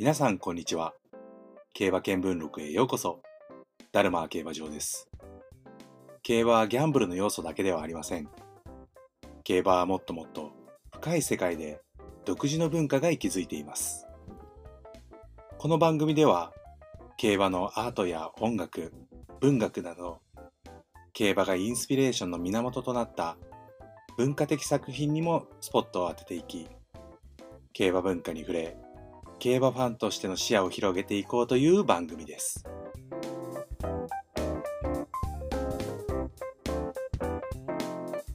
皆さんこんにちは。競馬見聞録へようこそ。ダルマ競馬場です。競馬はギャンブルの要素だけではありません。競馬はもっともっと深い世界で独自の文化が息づいています。この番組では競馬のアートや音楽、文学など競馬がインスピレーションの源となった文化的作品にもスポットを当てていき競馬文化に触れ競馬ファンとしての視野を広げていこうという番組です。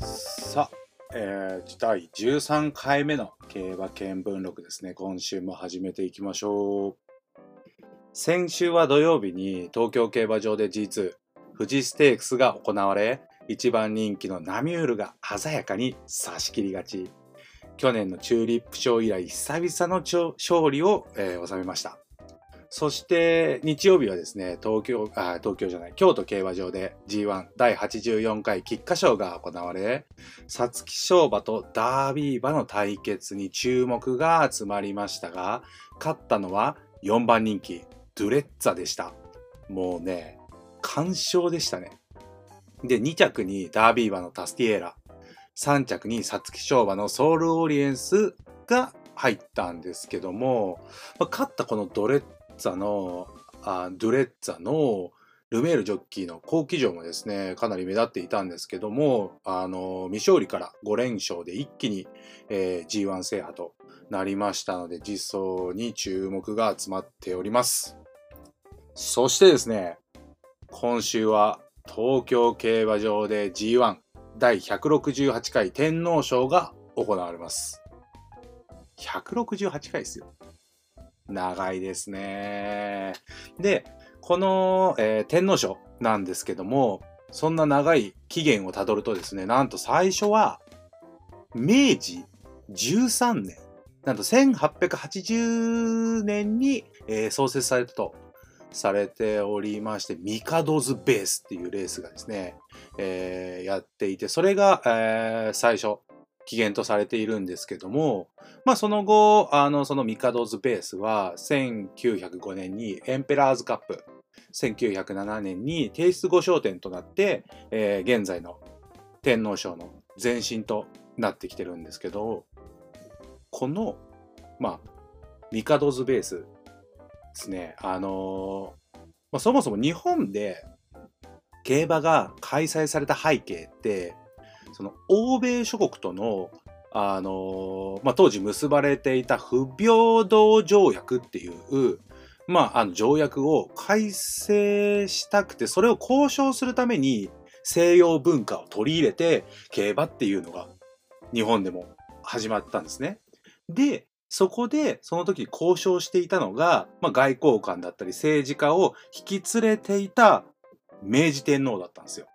さあ、えー、第13回目の競馬見聞録ですね。今週も始めていきましょう。先週は土曜日に東京競馬場で G2 富士ステークスが行われ一番人気のナミュールが鮮やかに差し切り勝ち。去年のチューリップ賞以来久々の勝利を、えー、収めました。そして日曜日はですね東京あ東京じゃない京都競馬場で G1 第84回菊花賞が行われ皐月賞馬とダービー馬の対決に注目が集まりましたが勝ったのは4番人気ドゥレッツァでした。もうね完勝でしたね。で2着にダービー馬のタスティエーラ。3着に皐月賞馬のソウルオリエンスが入ったんですけども、まあ、勝ったこのドレッツァのあドレッツァのルメールジョッキーの好騎乗もですねかなり目立っていたんですけどもあの未勝利から5連勝で一気に、えー、G1 制覇となりましたので実装に注目が集まっております。そしてですね今週は東京競馬場で G1 第168回天皇賞が行われます。168回ですよ。長いですね。で、この、えー、天皇賞なんですけども、そんな長い期限をたどるとですね、なんと最初は、明治13年、なんと1880年に、えー、創設されたとされておりまして、ミカドズベースっていうレースがですね、えー、やっていて、それが、えー、最初、起源とされているんですけども、まあその後、あの、そのミカドズベースは、1905年にエンペラーズカップ、1907年に提出5賞点となって、えー、現在の天皇賞の前身となってきてるんですけど、この、まあ、ミカドズベースですね、あのー、まあ、そもそも日本で競馬が開催された背景って、その欧米諸国との、あのー、まあ、当時結ばれていた不平等条約っていう、まあ、あの条約を改正したくて、それを交渉するために西洋文化を取り入れて競馬っていうのが日本でも始まったんですね。で、そこで、その時交渉していたのが、まあ、外交官だったり政治家を引き連れていた明治天皇だったんですよ。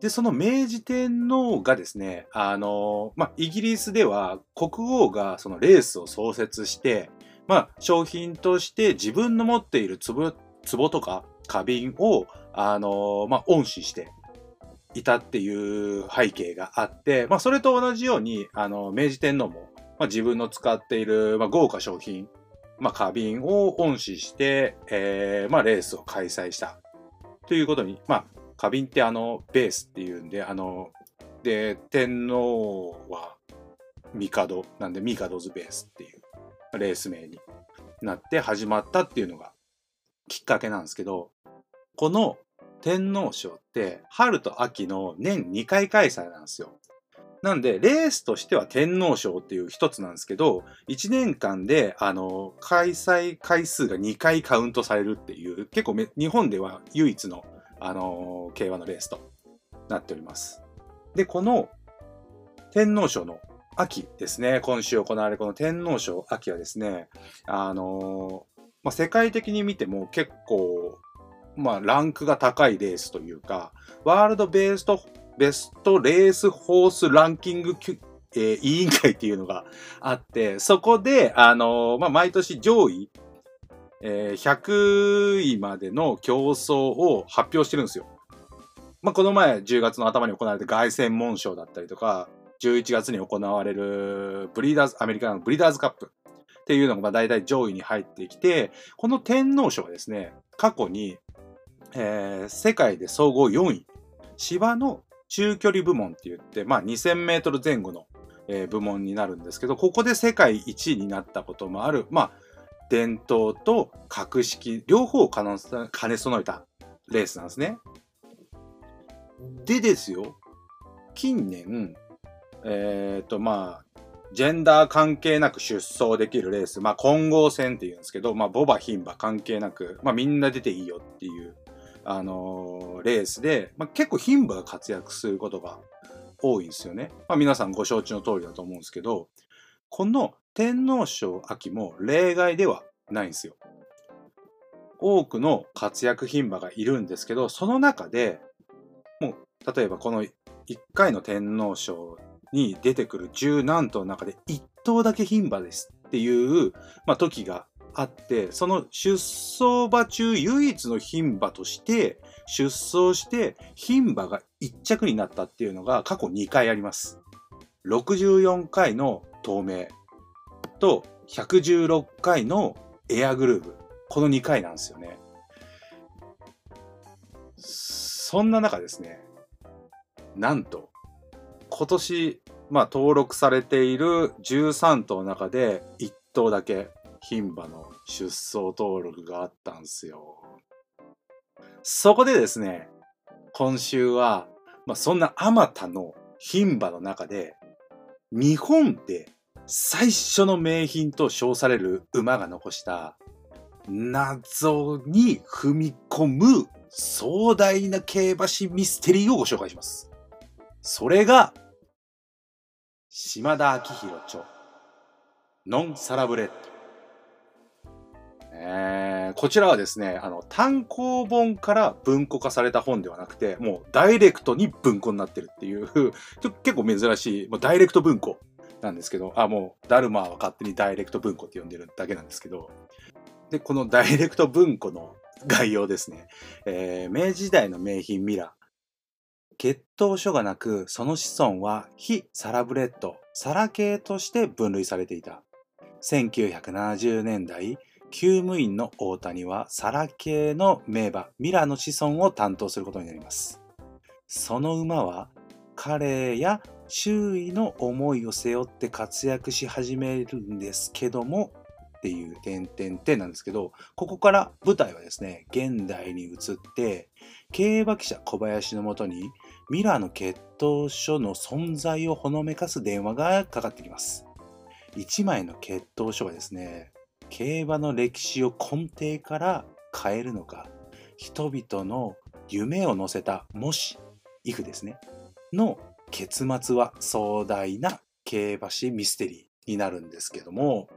で、その明治天皇がですね、あの、まあ、イギリスでは国王がそのレースを創設して、まあ、商品として自分の持っている壺、壺とか花瓶を、あの、まあ、恩賜していたっていう背景があって、まあ、それと同じように、あの、明治天皇も、まあ、自分の使っている、まあ、豪華商品、まあ、花瓶を恩賜して、えー、まあ、レースを開催した。ということに、まあ、花瓶ってあの、ベースっていうんで、あの、で、天皇は、帝なんで、帝ズベースっていうレース名になって始まったっていうのがきっかけなんですけど、この天皇賞って春と秋の年2回開催なんですよ。なんで、レースとしては天皇賞っていう一つなんですけど、1年間で、あの、開催回数が2回カウントされるっていう、結構日本では唯一の、あの、競馬のレースとなっております。で、この天皇賞の秋ですね、今週行われるこの天皇賞秋はですね、あの、まあ、世界的に見ても結構、まあ、ランクが高いレースというか、ワールドベーストベストレースホースランキング、えー、委員会っていうのがあって、そこで、あのー、まあ、毎年上位、えー、100位までの競争を発表してるんですよ。まあ、この前、10月の頭に行われた凱旋門賞だったりとか、11月に行われるブリーダーズ、アメリカのブリーダーズカップ。っていうのがま大体上位に入ってきて、この天皇賞はですね、過去に、えー、世界で総合4位、芝の中距離部門って言って、まあ2000メートル前後の、えー、部門になるんですけど、ここで世界1位になったこともある、まあ、伝統と格式、両方を兼ね備えたレースなんですね。でですよ、近年、えっ、ー、と、まあ、ジェンダー関係なく出走できるレース、まあ、混合戦っていうんですけど、まあ、ボバ、牝馬関係なく、まあ、みんな出ていいよっていう、あのー、レースで、まあ、結構牝馬が活躍することが多いんですよね。まあ、皆さんご承知の通りだと思うんですけど、この天皇賞秋も例外ではないんですよ。多くの活躍牝馬がいるんですけど、その中で、もう、例えばこの1回の天皇賞に出てくる十何頭の中で1頭だけ牝馬ですっていう、まあ、時があって、その出走馬中唯一の牝馬として出走して牝馬が1着になったっていうのが過去2回あります。64回の透明と116回のエアグルーヴ。この2回なんですよね。そんな中ですね、なんと、今年、まあ登録されている13頭の中で1頭だけ牝馬の出走登録があったんすよ。そこでですね、今週は、まあそんなあまたの牝馬の中で、日本で最初の名品と称される馬が残した謎に踏み込む壮大な競馬史ミステリーをご紹介します。それが、島田明宏著、ノンサラブレッド。えー、こちらはですね、あの、単行本から文庫化された本ではなくて、もうダイレクトに文庫になってるっていう、結構珍しい、もうダイレクト文庫なんですけど、あ、もう、ダルマーは勝手にダイレクト文庫って呼んでるだけなんですけど、で、このダイレクト文庫の概要ですね。えー、明治時代の名品ミラー。血統書がなく、その子孫は非サラブレッド、サラ系として分類されていた。1970年代、厩務員の大谷はサラ系の名馬ミラーの子孫を担当することになります。その馬は彼や周囲の思いを背負って活躍し始めるんですけども、っていう点々点なんですけど、ここから舞台はですね、現代に移って、競馬記者小林のもとに、ミラーの血統書の存在をほのめかす電話がかかってきます。1枚の血統書はですね、競馬の歴史を根底から変えるのか、人々の夢を乗せた、もし、イフですね、の結末は壮大な競馬史ミステリーになるんですけども、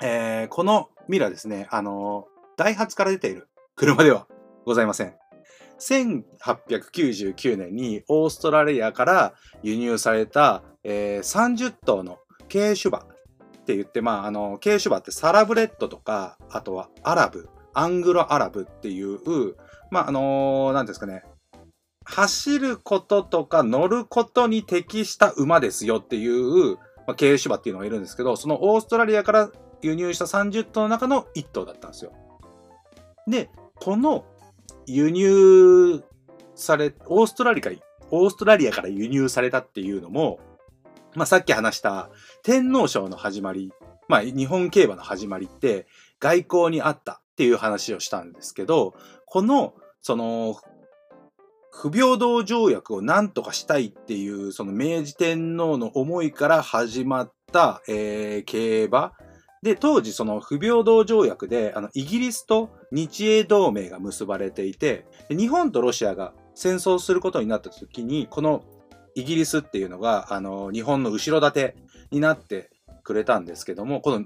えー、このミラーですね、あの、ダイハツから出ている車ではございません。1899年にオーストラリアから輸入された、えー、30頭の軽種馬って言って、まあ、あの、軽種馬ってサラブレッドとか、あとはアラブ、アングロアラブっていう、まあ、あのー、なんですかね、走ることとか乗ることに適した馬ですよっていう、まあ、軽種馬っていうのがいるんですけど、そのオーストラリアから輸入した30頭の中の1頭だったんですよ。で、この輸入され、オーストラリアオーストラリアから輸入されたっていうのも、まあ、さっき話した天皇賞の始まり、まあ、日本競馬の始まりって外交にあったっていう話をしたんですけど、この、その、不平等条約を何とかしたいっていう、その明治天皇の思いから始まった、えー、競馬。で、当時その不平等条約で、あの、イギリスと日英同盟が結ばれていて、日本とロシアが戦争することになった時に、このイギリスっていうのが、あの、日本の後ろ盾になってくれたんですけども、この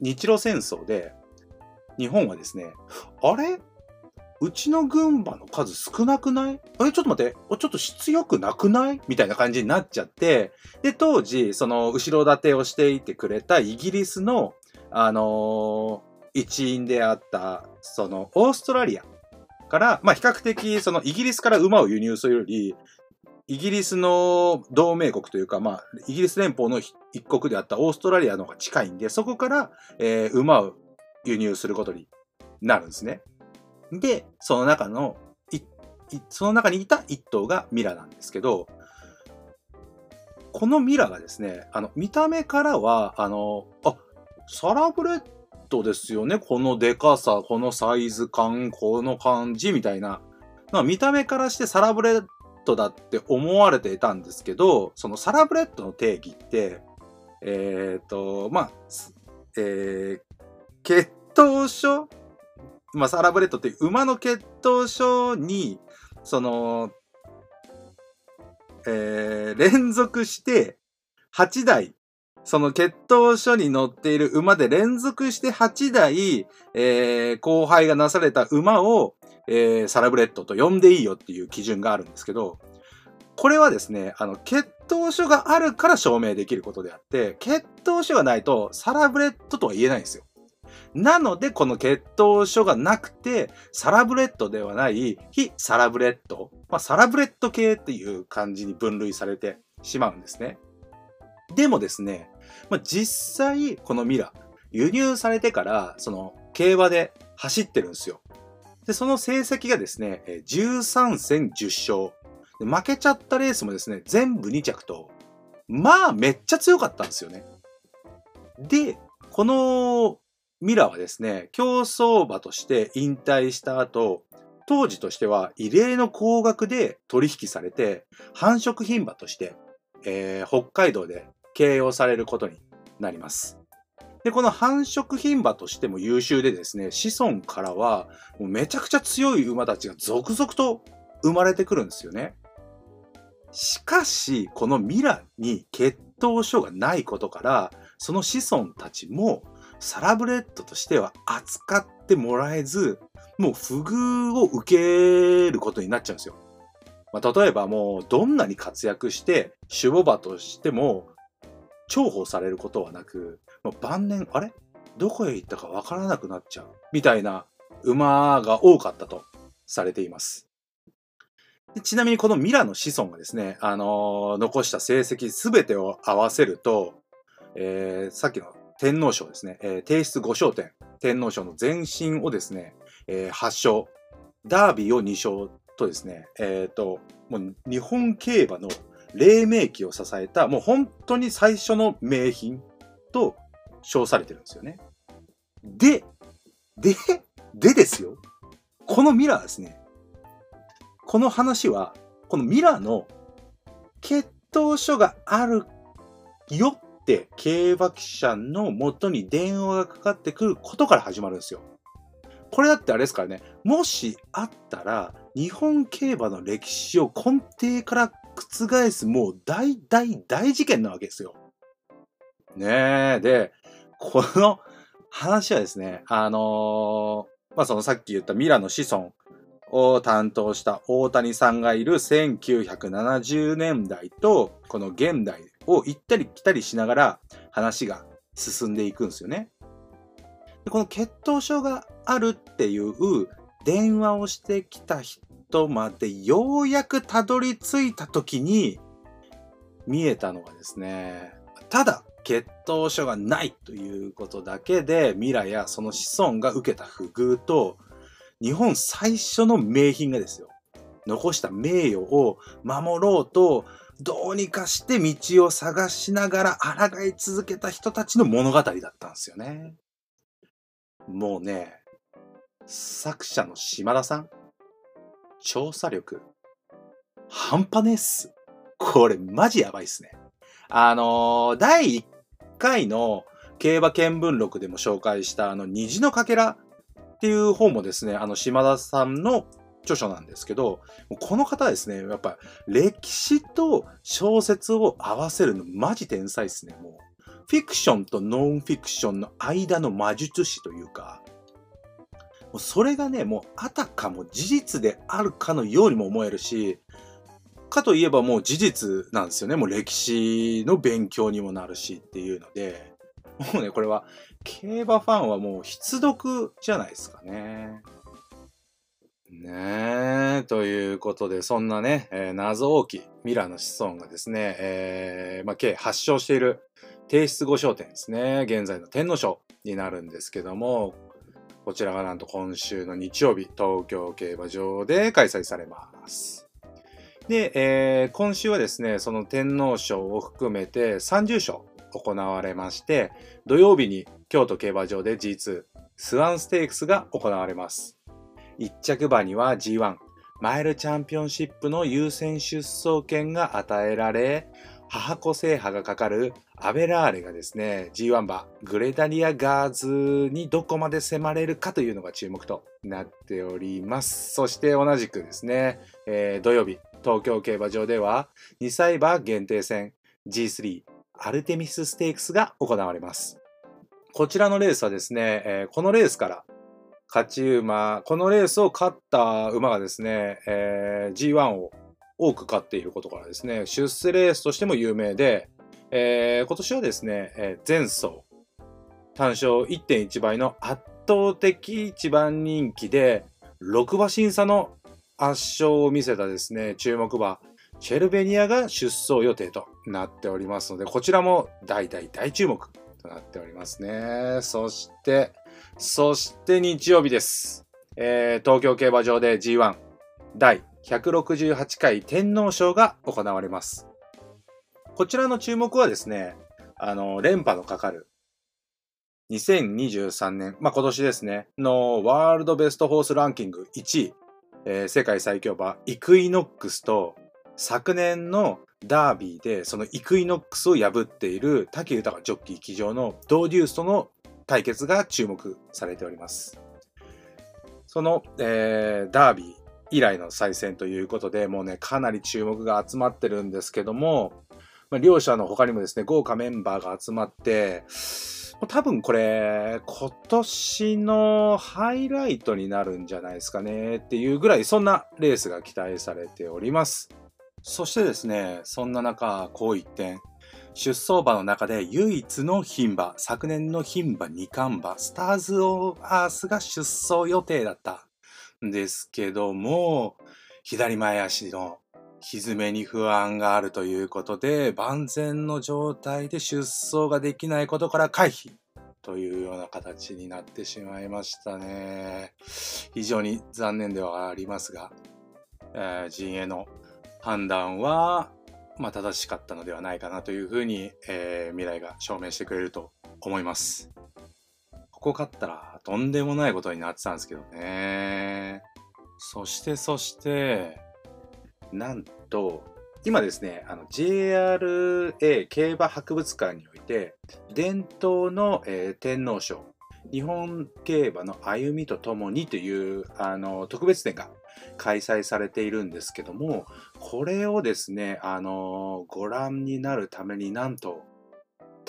日露戦争で、日本はですね、あれ？うちの群馬の数少なくない？あれ？ちょっと待って、ちょっと質良くなくない？みたいな感じになっちゃって、で、当時、その後ろ盾をしていてくれたイギリスのあのー、一員であった、その、オーストラリアから、まあ、比較的、その、イギリスから馬を輸入するより、イギリスの同盟国というか、まあ、イギリス連邦の一国であったオーストラリアの方が近いんで、そこから、えー、馬を輸入することになるんですね。で、その中の、その中にいた一頭がミラなんですけど、このミラがですね、あの、見た目からは、あの、あ、サラブレッドですよね。このデカさ、このサイズ感、この感じみたいな。見た目からしてサラブレッドだって思われていたんですけど、そのサラブレッドの定義って、えっ、と、まあ、えー、血統書まあ、サラブレッドって馬の血統書に、その、えー、連続して8代、その血統書に載っている馬で連続して8代、えー、交配がなされた馬を、えー、サラブレッドと呼んでいいよっていう基準があるんですけど、これはですね、あの、血統書があるから証明できることであって、血統書がないとサラブレッドとは言えないんですよ。なので、この血統書がなくて、サラブレッドではない非サラブレッド、まあ、サラブレッド系っていう感じに分類されてしまうんですね。でもですね、まあ、実際、このミラ、輸入されてから、その、競馬で走ってるんですよ。で、その成績がですね、13戦10勝。負けちゃったレースもですね、全部2着と、まあ、めっちゃ強かったんですよね。で、このミラはですね、競走馬として引退した後、当時としては異例の高額で取引されて、繁殖牝馬として、えー、北海道で形容されることになります。で、この繁殖牝馬としても優秀でですね、子孫からはもうめちゃくちゃ強い馬たちが続々と生まれてくるんですよね。しかし、このミラに血統書がないことから、その子孫たちもサラブレッドとしては扱ってもらえず、もう不遇を受けることになっちゃうんですよ。まあ、例えばもうどんなに活躍して守護馬としても重宝されることはなく、もう晩年、あれ？どこへ行ったかわからなくなっちゃうみたいな馬が多かったとされています。ちなみにこのミラの子孫がですね、あのー、残した成績すべてを合わせると、えー、さっきの天皇賞ですね、えー、提出5勝点、天皇賞の前身をですね、えー、8勝、ダービーを2勝とですね、えっ、と、もう日本競馬の黎明期を支えた、もう本当に最初の名品と称されてるんですよね。で、で、でですよ。このミラーですね。この話は、このミラーの血統書があるよって競馬記者の元に電話がかかってくることから始まるんですよ。これだってあれですからね、もしあったら、日本競馬の歴史を根底から覆すもう大大大事件なわけですよ。ねえ。で、この話はですね、あのー、まあ、そのさっき言ったミラの子孫を担当した大谷さんがいる1970年代と、この現代を行ったり来たりしながら話が進んでいくんですよね。でこの血統症があるっていう電話をしてきた人までようやくたどり着いた時に見えたのがですね、ただ血統書がないということだけでミラやその子孫が受けた不遇と日本最初の名品がですよ残した名誉を守ろうとどうにかして道を探しながら抗い続けた人たちの物語だったんですよね。もうね、作者の島田さん、調査力、半端ねっす。これマジやばいっすね。あのー、第1回の競馬見聞録でも紹介したあの虹のかけらっていう本もですね、あの島田さんの著書なんですけど、この方ですね、やっぱ歴史と小説を合わせるのマジ天才ですね、もう。フィクションとノンフィクションの間の魔術師というか、うそれがね、もうあたかも事実であるかのようにも思えるし、かといえばもう事実なんですよね。もう歴史の勉強にもなるしっていうので、もうね、これは競馬ファンはもう必読じゃないですかね。ねえ、ということで、そんなね、えー謎多きミラーの子孫がですね、えーまあ、計8勝している提出5勝点ですね、現在の天皇賞になるんですけども、こちらがなんと今週の日曜日、東京競馬場で開催されます。で、えー今週はですね、その天皇賞を含めて30勝行われまして、土曜日に京都競馬場で G2 スワンステークスが行われます。1着馬には G1 マイルチャンピオンシップの優先出走権が与えられ、母子制覇がかかるアベラーレがですね、G1 馬グレダリアガーズにどこまで迫れるかというのが注目となっております。そして同じくですね、えー土曜日、東京競馬場では2歳馬限定戦 G3 アルテミスステークスが行われます。こちらのレースはですね、えーこのレースから勝ち馬、このレースを勝った馬がですね、えー G1 を多く勝っていることからですね、出世レースとしても有名で、えー今年はですね、えー前走、単勝1.1倍の圧倒的一番人気で、6馬審査の圧勝を見せたですね、注目馬、チェルベニアが出走予定となっておりますので、こちらも大大大注目となっておりますね。そして、そして日曜日です。えー東京競馬場で G1 第168回天皇賞が行われます。こちらの注目はですね、あの、連覇のかかる2023年、まあ、今年ですね、のワールドベストホースランキング1位、えー世界最強馬イクイノックスと昨年のダービーでそのイクイノックスを破っている武豊ジョッキー騎乗のドーデュースとの対決が注目されております。その、えーダービー以来の再戦ということで、もうね、かなり注目が集まってるんですけども、まあ、両者の他にもですね、豪華メンバーが集まって、多分これ、今年のハイライトになるんじゃないですかねっていうぐらい、そんなレースが期待されております。そしてですね、そんな中、こう一点、出走馬の中で唯一の牝馬、昨年の牝馬2冠馬、スターズ・オーアースが出走予定だったですけども、左前足の蹄に不安があるということで、万全の状態で出走ができないことから回避というような形になってしまいましたね。非常に残念ではありますが、えー陣営の判断は、まあ、正しかったのではないかなというふうに、えー未来が証明してくれると思います。ここ勝ったらとんでもないことになってたんですけどね。そしてそして、なんと、今ですね、JRA 競馬博物館において、伝統の、えー天皇賞、日本競馬の歩みとともにというあの特別展が開催されているんですけども、これをですね、あのご覧になるためになんと、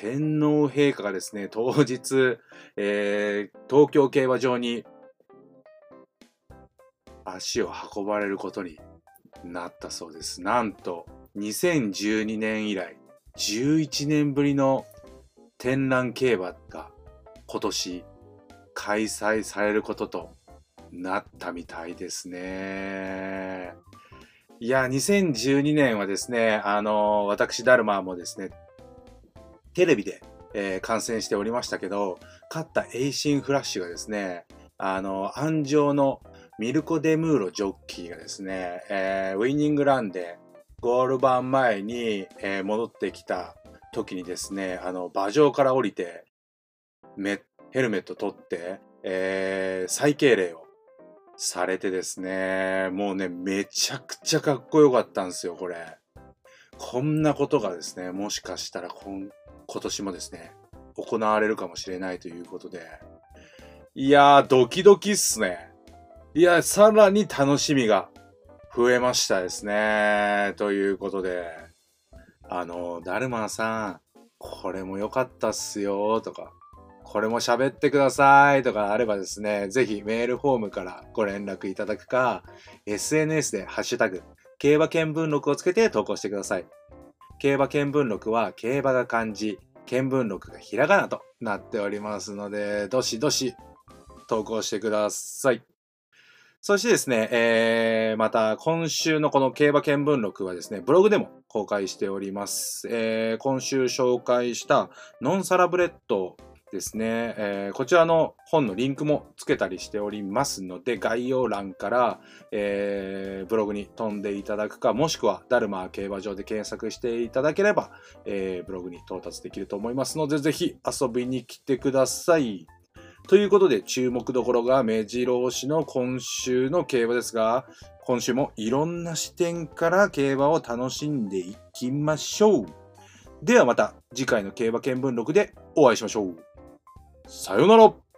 天皇陛下がですね、当日、えー東京競馬場に足を運ばれることになったそうです。なんと、2012年以来、11年ぶりの天覧競馬が今年開催されることとなったみたいですね。いや、2012年はですね、あの、私、ダルマもですね、テレビで、えー観戦しておりましたけど、勝ったエイシンフラッシュがですね、あの、鞍上のミルコ・デムーロジョッキーがですね、えーウィニングランでゴール板前に、えー戻ってきた時にですね、あの、馬上から降りて、ヘルメット取って、えー最敬礼をされてですね、もうね、めちゃくちゃかっこよかったんですよ、これ。こんなことがですね、もしかしたら今今年もですね、行われるかもしれないということで、いやー、ドキドキっすね。いや、さらに楽しみが増えましたですね。ということで、あの、ダルマさん、これも良かったっすよ、とか、これも喋ってくださいとかあればですね、ぜひメールフォームからご連絡いただくか、SNS でハッシュタグ、競馬見聞録をつけて投稿してください。競馬見聞録は競馬が漢字、見聞録がひらがなとなっておりますので、どしどし投稿してください。そしてですね、えー、また今週のこの競馬見聞録はですね、ブログでも公開しております。えー、今週紹介したノンサラブレッドですね、えー、こちらの本のリンクもつけたりしておりますので、概要欄から、えー、ブログに飛んでいただくか、もしくはダルマ競馬場で検索していただければ、えー、ブログに到達できると思いますので、ぜひ遊びに来てください。ということで、注目どころが目白押しの今週の競馬ですが、今週もいろんな視点から競馬を楽しんでいきましょう。ではまた次回の競馬見聞録でお会いしましょう。さよなら。